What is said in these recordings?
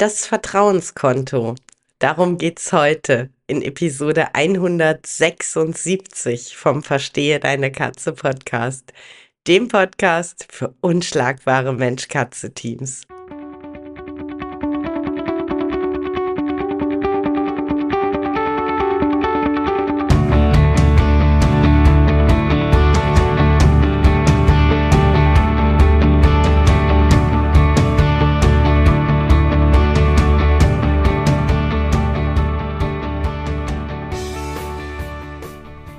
Das Vertrauenskonto. Darum geht's heute in Episode 176 vom Verstehe deine Katze Podcast, dem Podcast für unschlagbare Mensch-Katze-Teams.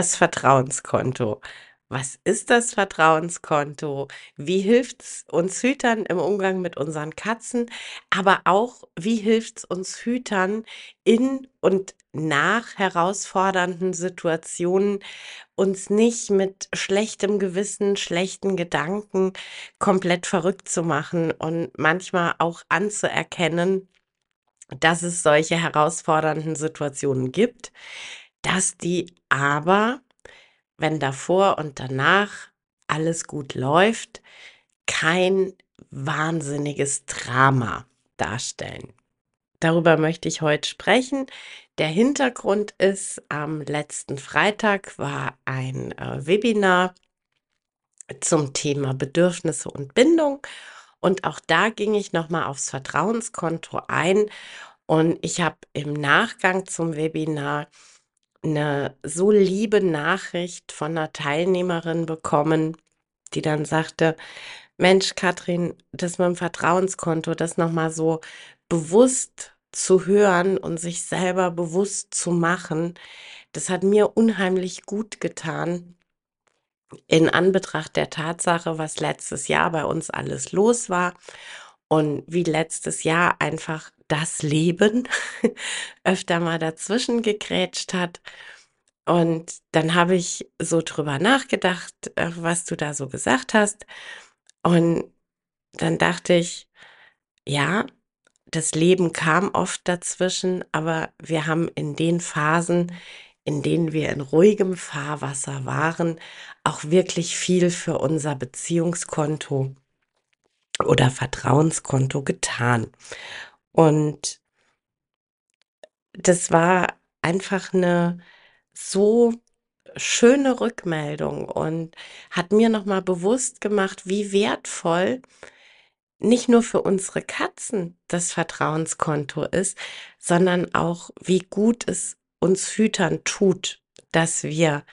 Das Vertrauenskonto. Was ist das Vertrauenskonto? Wie hilft es uns Hütern im Umgang mit unseren Katzen? Aber auch, wie hilft es uns Hütern in und nach herausfordernden Situationen, uns nicht mit schlechtem Gewissen, schlechten Gedanken komplett verrückt zu machen und manchmal auch anzuerkennen, dass es solche herausfordernden Situationen gibt, dass die aber, wenn davor und danach alles gut läuft, kein wahnsinniges Drama darstellen. Darüber möchte ich heute sprechen. Der Hintergrund ist, am letzten Freitag war ein äh, Webinar zum Thema Bedürfnisse und Bindung. Und auch da ging ich nochmal aufs Vertrauenskonto ein. Und ich habe im Nachgang zum Webinar eine so liebe Nachricht von einer Teilnehmerin bekommen, die dann sagte: „Mensch, Katrin, das mit dem Vertrauenskonto, das noch mal so bewusst zu hören und sich selber bewusst zu machen, das hat mir unheimlich gut getan in Anbetracht der Tatsache, was letztes Jahr bei uns alles los war und wie letztes Jahr einfach das Leben öfter mal dazwischen gegrätscht hat. Und dann habe ich so drüber nachgedacht, äh, was du da so gesagt hast. Und dann dachte ich, ja, das Leben kam oft dazwischen, aber wir haben in den Phasen, in denen wir in ruhigem Fahrwasser waren, auch wirklich viel für unser Beziehungskonto oder Vertrauenskonto getan. Und das war einfach eine so schöne Rückmeldung und hat mir noch mal bewusst gemacht, wie wertvoll nicht nur für unsere Katzen das Vertrauenskonto ist, sondern auch, wie gut es uns Hütern tut, dass wir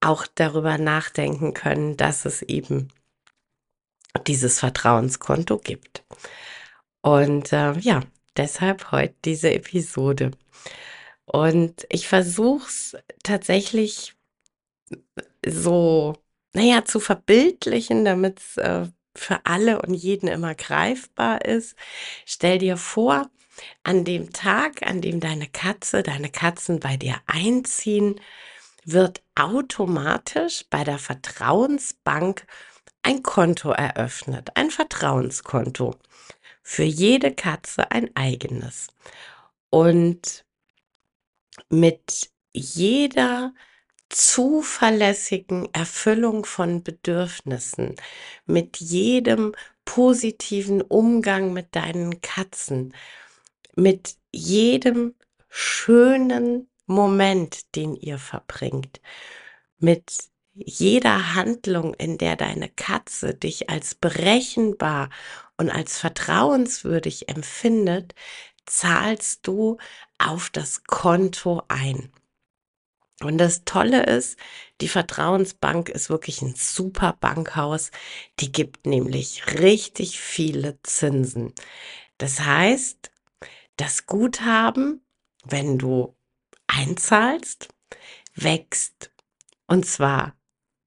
auch darüber nachdenken können, dass es eben dieses Vertrauenskonto gibt. Und äh, ja, deshalb heute diese Episode. Und ich versuche es tatsächlich so, naja, zu verbildlichen, damit es äh, für alle und jeden immer greifbar ist. Stell dir vor, an dem Tag, an dem deine Katze, deine Katzen bei dir einziehen, wird automatisch bei der Vertrauensbank ein Konto eröffnet, ein Vertrauenskonto. Für jede Katze ein eigenes. Und mit jeder zuverlässigen Erfüllung von Bedürfnissen, mit jedem positiven Umgang mit deinen Katzen, mit jedem schönen Moment, den ihr verbringt, mit jeder Handlung, in der deine Katze dich als berechenbar und als vertrauenswürdig empfindet, zahlst du auf das Konto ein. Und das Tolle ist, die Vertrauensbank ist wirklich ein super Bankhaus. Die gibt nämlich richtig viele Zinsen. Das heißt, das Guthaben, wenn du einzahlst, wächst. Und zwar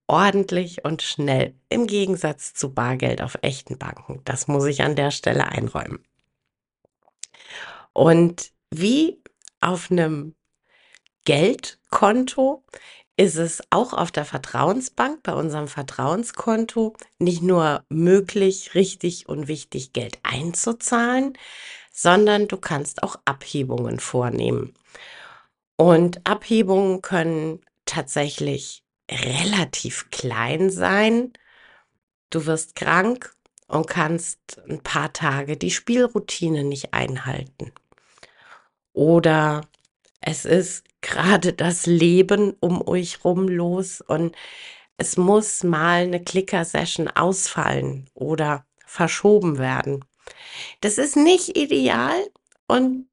ordentlich und schnell, im Gegensatz zu Bargeld auf echten Banken. Das muss ich an der Stelle einräumen. Und wie auf einem Geldkonto ist es auch auf der Vertrauensbank, bei unserem Vertrauenskonto, nicht nur möglich, richtig und wichtig Geld einzuzahlen, sondern du kannst auch Abhebungen vornehmen. Und Abhebungen können tatsächlich relativ klein sein. Du wirst krank und kannst ein paar Tage die Spielroutine nicht einhalten. Oder es ist gerade das Leben um euch rum los und es muss mal eine Clicker-Session ausfallen oder verschoben werden. Das ist nicht ideal und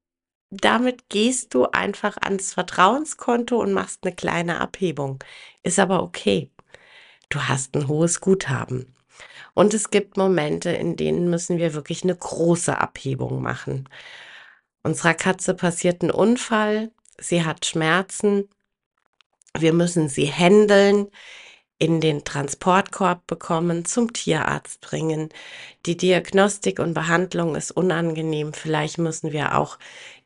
damit gehst du einfach ans Vertrauenskonto und machst eine kleine Abhebung. Ist aber okay. Du hast ein hohes Guthaben. Und es gibt Momente, in denen müssen wir wirklich eine große Abhebung machen. Unserer Katze passiert ein Unfall, sie hat Schmerzen, wir müssen sie händeln, in den Transportkorb bekommen, zum Tierarzt bringen. Die Diagnostik und Behandlung ist unangenehm. Vielleicht müssen wir auch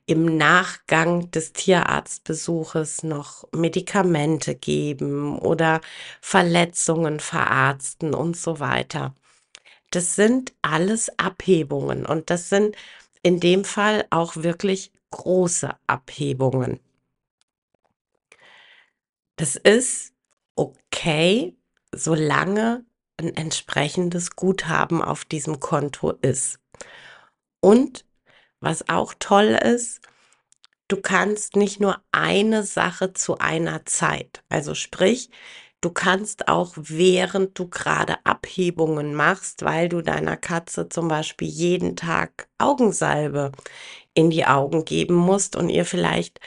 im Nachgang des Tierarztbesuches noch Medikamente geben oder Verletzungen verarzten und so weiter. Das sind alles Abhebungen und das sind in dem Fall auch wirklich große Abhebungen. Das ist okay, solange ein entsprechendes Guthaben auf diesem Konto ist. Und was auch toll ist, du kannst nicht nur eine Sache zu einer Zeit. Also sprich, du kannst auch während du gerade Abhebungen machst, weil du deiner Katze zum Beispiel jeden Tag Augensalbe in die Augen geben musst und ihr vielleicht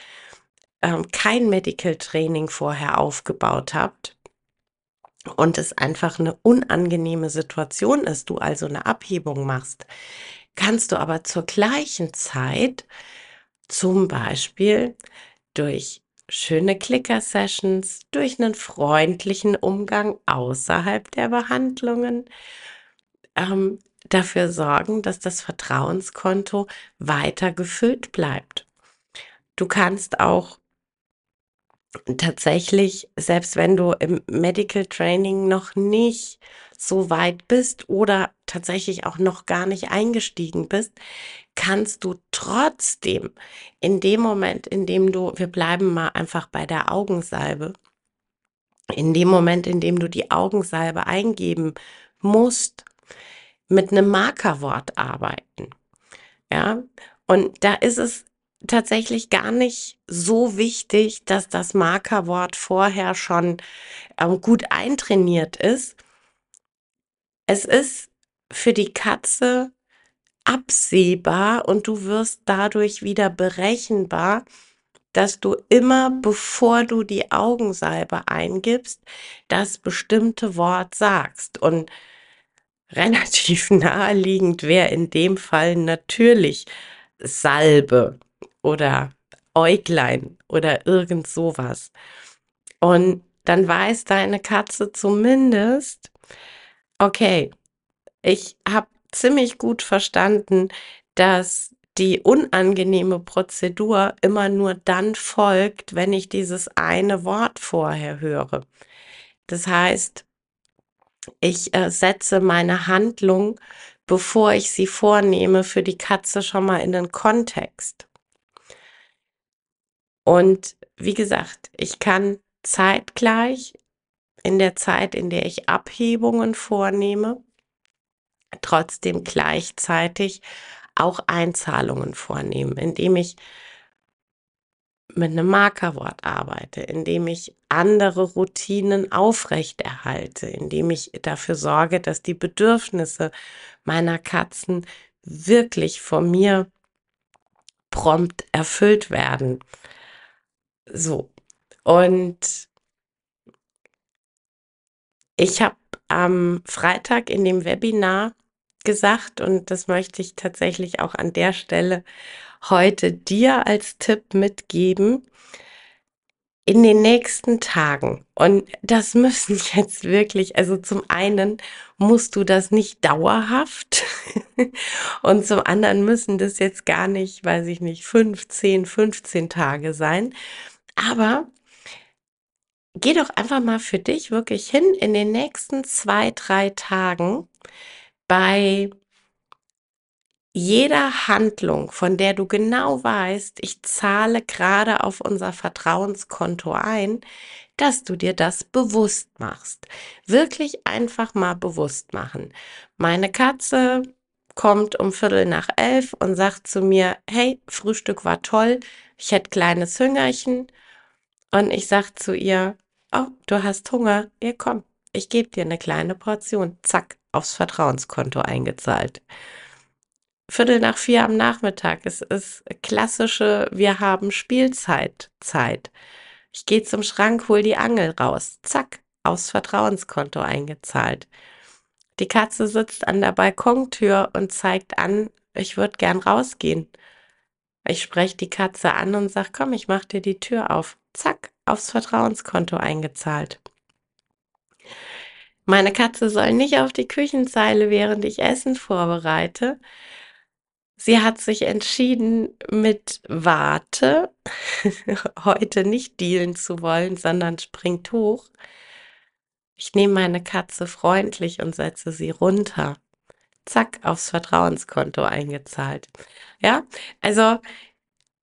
ähm, kein Medical Training vorher aufgebaut habt und es einfach eine unangenehme Situation ist, du also eine Abhebung machst, kannst du aber zur gleichen Zeit zum Beispiel durch schöne Clicker-Sessions, durch einen freundlichen Umgang außerhalb der Behandlungen ähm, dafür sorgen, dass das Vertrauenskonto weiter gefüllt bleibt. Du kannst auch tatsächlich, selbst wenn du im Medical Training noch nicht so weit bist oder tatsächlich auch noch gar nicht eingestiegen bist, kannst du trotzdem in dem Moment, in dem du, wir bleiben mal einfach bei der Augensalbe, in dem Moment, in dem du die Augensalbe eingeben musst, mit einem Markerwort arbeiten. Ja, und da ist es tatsächlich gar nicht so wichtig, dass das Markerwort vorher schon ähm, gut eintrainiert ist. Es ist für die Katze absehbar und du wirst dadurch wieder berechenbar, dass du immer, bevor du die Augensalbe eingibst, das bestimmte Wort sagst. Und relativ naheliegend wäre in dem Fall natürlich Salbe oder Äuglein oder irgend sowas. Und dann weiß deine Katze zumindest, okay, ich habe ziemlich gut verstanden, dass die unangenehme Prozedur immer nur dann folgt, wenn ich dieses eine Wort vorher höre. Das heißt, ich äh, setze meine Handlung, bevor ich sie vornehme, für die Katze schon mal in den Kontext. Und wie gesagt, ich kann zeitgleich in der Zeit, in der ich Abhebungen vornehme, trotzdem gleichzeitig auch Einzahlungen vornehmen, indem ich mit einem Markerwort arbeite, indem ich andere Routinen aufrechterhalte, indem ich dafür sorge, dass die Bedürfnisse meiner Katzen wirklich von mir prompt erfüllt werden. So. Und ich habe am Freitag in dem Webinar gesagt, und das möchte ich tatsächlich auch an der Stelle heute dir als Tipp mitgeben. in den nächsten Tagen, und das müssen jetzt wirklich, also zum einen musst du das nicht dauerhaft und zum anderen müssen das jetzt gar nicht, weiß ich nicht, 15, 15 Tage sein, aber geh doch einfach mal für dich wirklich hin in den nächsten zwei, drei Tagen bei jeder Handlung, von der du genau weißt, ich zahle gerade auf unser Vertrauenskonto ein, dass du dir das bewusst machst. Wirklich einfach mal bewusst machen. Meine Katze kommt um Viertel nach elf und sagt zu mir, hey, Frühstück war toll, ich hätte kleines Hüngerchen. Und ich sag zu ihr, oh, du hast Hunger, ja komm, ich gebe dir eine kleine Portion, zack, aufs Vertrauenskonto eingezahlt. Viertel nach vier am Nachmittag. Es ist klassische, wir haben Spielzeit, Zeit. Ich gehe zum Schrank, hol die Angel raus. Zack, aufs Vertrauenskonto eingezahlt. Die Katze sitzt an der Balkontür und zeigt an, ich würde gern rausgehen. Ich spreche die Katze an und sag, komm, ich mach dir die Tür auf. Zack, aufs Vertrauenskonto eingezahlt. Meine Katze soll nicht auf die Küchenzeile, während ich Essen vorbereite. Sie hat sich entschieden, mit Warte heute nicht dealen zu wollen, sondern springt hoch. Ich nehme meine Katze freundlich und setze sie runter. Zack, aufs Vertrauenskonto eingezahlt. Ja, also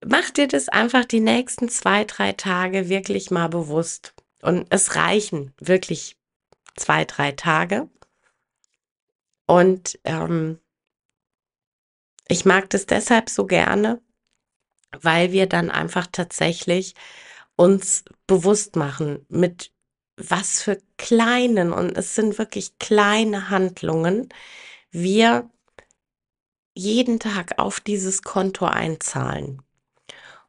mach dir das einfach die nächsten zwei, drei Tage wirklich mal bewusst. Und es reichen wirklich zwei, drei Tage. Und ähm, ich mag das deshalb so gerne, weil wir dann einfach tatsächlich uns bewusst machen, mit was für kleinen, und es sind wirklich kleine Handlungen, wir jeden Tag auf dieses Konto einzahlen.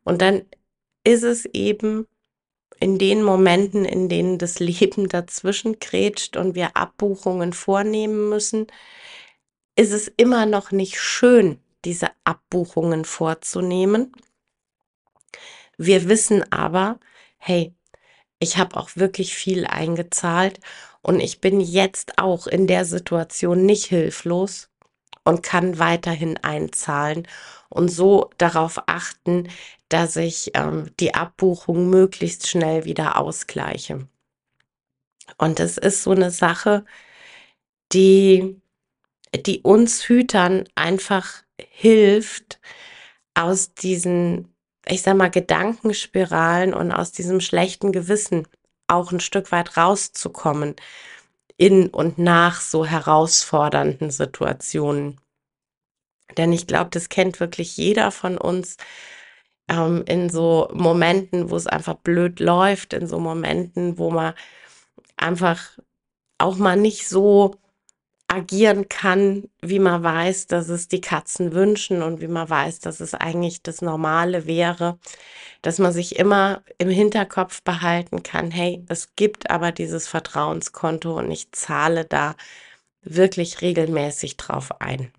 Und dann ist es eben in den Momenten, in denen das Leben dazwischen grätscht und wir Abbuchungen vornehmen müssen, ist es immer noch nicht schön, diese Abbuchungen vorzunehmen. Wir wissen aber, hey, ich habe auch wirklich viel eingezahlt und ich bin jetzt auch in der Situation nicht hilflos und kann weiterhin einzahlen und so darauf achten, dass ich ähm, die Abbuchung möglichst schnell wieder ausgleiche. Und es ist so eine Sache, die, die uns Hütern einfach hilft, aus diesen, ich sag mal, Gedankenspiralen und aus diesem schlechten Gewissen auch ein Stück weit rauszukommen in und nach so herausfordernden Situationen. Denn ich glaube, das kennt wirklich jeder von uns ähm, in so Momenten, wo es einfach blöd läuft, in so Momenten, wo man einfach auch mal nicht so agieren kann, wie man weiß, dass es die Katzen wünschen und wie man weiß, dass es eigentlich das Normale wäre, dass man sich immer im Hinterkopf behalten kann, hey, es gibt aber dieses Vertrauenskonto und ich zahle da wirklich regelmäßig drauf ein.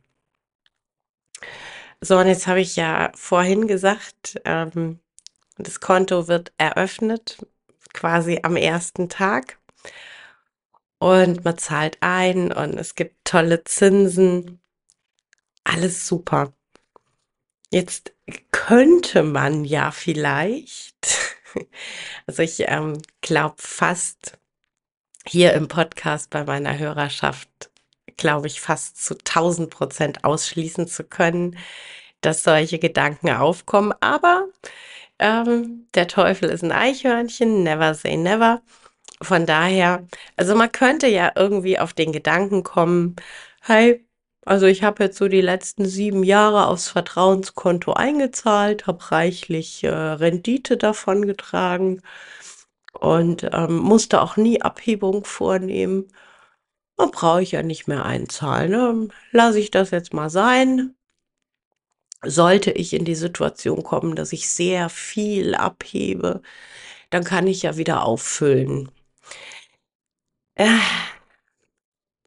So, und jetzt habe ich ja vorhin gesagt, ähm, das Konto wird eröffnet, quasi am ersten Tag und man zahlt ein und es gibt tolle Zinsen. Alles super. Jetzt könnte man ja vielleicht, also ich ähm, glaube fast hier im Podcast bei meiner Hörerschaft, glaube ich fast zu 1000 Prozent ausschließen zu können, dass solche Gedanken aufkommen. Aber ähm, der Teufel ist ein Eichhörnchen, never say never. Von daher, also man könnte ja irgendwie auf den Gedanken kommen, hey, also ich habe jetzt so die letzten sieben Jahre aufs Vertrauenskonto eingezahlt, habe reichlich äh, Rendite davon getragen und ähm, musste auch nie Abhebung vornehmen. Da brauche ich ja nicht mehr einzahlen. Ne? Lasse ich das jetzt mal sein. Sollte ich in die Situation kommen, dass ich sehr viel abhebe, dann kann ich ja wieder auffüllen. Äh,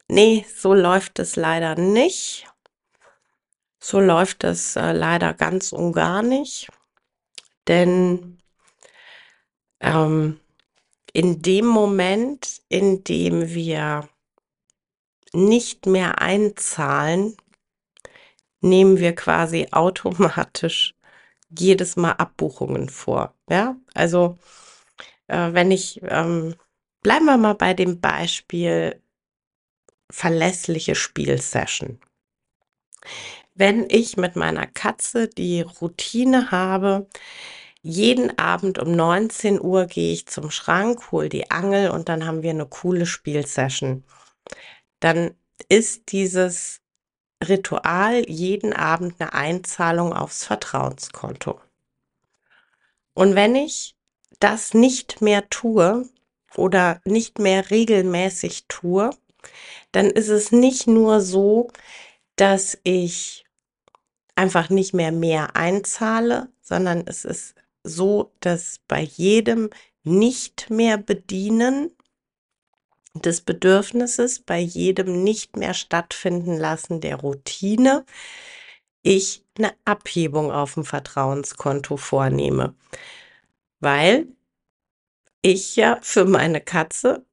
nee, so läuft es leider nicht. So läuft es äh, leider ganz und gar nicht. Denn ähm, in dem Moment, in dem wir nicht mehr einzahlen, nehmen wir quasi automatisch jedes Mal Abbuchungen vor. Ja, also äh, wenn ich, ähm, bleiben wir mal bei dem Beispiel verlässliche Spielsession. Wenn ich mit meiner Katze die Routine habe, jeden Abend um 19 Uhr gehe ich zum Schrank, hole die Angel und dann haben wir eine coole Spielsession. Dann ist dieses Ritual jeden Abend eine Einzahlung aufs Vertrauenskonto. Und wenn ich das nicht mehr tue oder nicht mehr regelmäßig tue, dann ist es nicht nur so, dass ich einfach nicht mehr mehr einzahle, sondern es ist so, dass bei jedem nicht mehr bedienen des Bedürfnisses, bei jedem nicht mehr stattfinden lassen der Routine, ich eine Abhebung auf dem Vertrauenskonto vornehme. Weil ich ja für meine Katze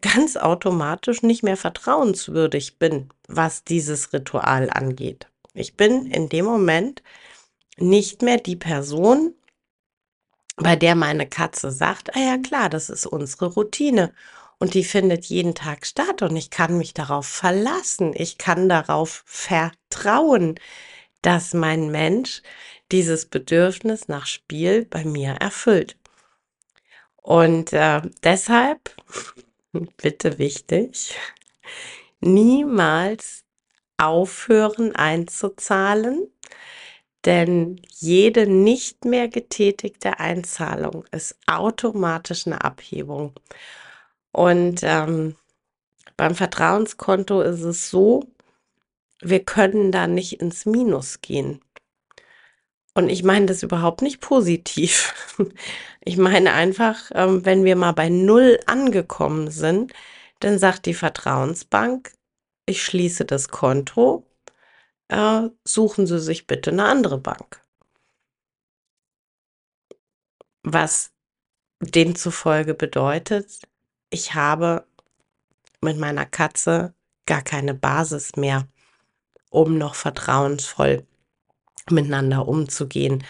ganz automatisch nicht mehr vertrauenswürdig bin, was dieses Ritual angeht. Ich bin in dem Moment nicht mehr die Person, bei der meine Katze sagt, ah ja klar, das ist unsere Routine und die findet jeden Tag statt und ich kann mich darauf verlassen, ich kann darauf vertrauen, dass mein Mensch dieses Bedürfnis nach Spiel bei mir erfüllt. Und äh, deshalb, bitte wichtig, niemals aufhören einzuzahlen, denn jede nicht mehr getätigte Einzahlung ist automatisch eine Abhebung. Und ähm, beim Vertrauenskonto ist es so, wir können da nicht ins Minus gehen. Und ich meine das überhaupt nicht positiv. Ich meine einfach, ähm, wenn wir mal bei Null angekommen sind, dann sagt die Vertrauensbank, ich schließe das Konto, äh, suchen Sie sich bitte eine andere Bank. Was demzufolge bedeutet, ich habe mit meiner Katze gar keine Basis mehr, um noch vertrauensvoll miteinander umzugehen,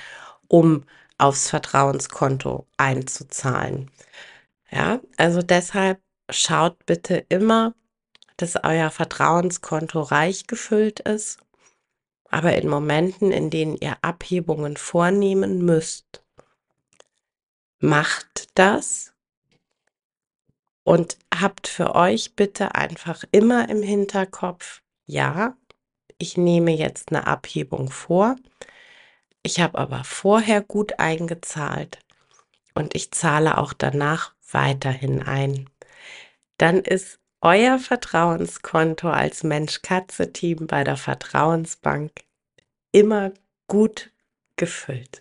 um aufs Vertrauenskonto einzuzahlen. Ja, also deshalb schaut bitte immer, dass euer Vertrauenskonto reich gefüllt ist, aber in Momenten, in denen ihr Abhebungen vornehmen müsst, macht das und habt für euch bitte einfach immer im Hinterkopf, ja, ich nehme jetzt eine Abhebung vor. Ich habe aber vorher gut eingezahlt und ich zahle auch danach weiterhin ein. Dann ist euer Vertrauenskonto als Mensch-Katze-Team bei der Vertrauensbank immer gut gefüllt.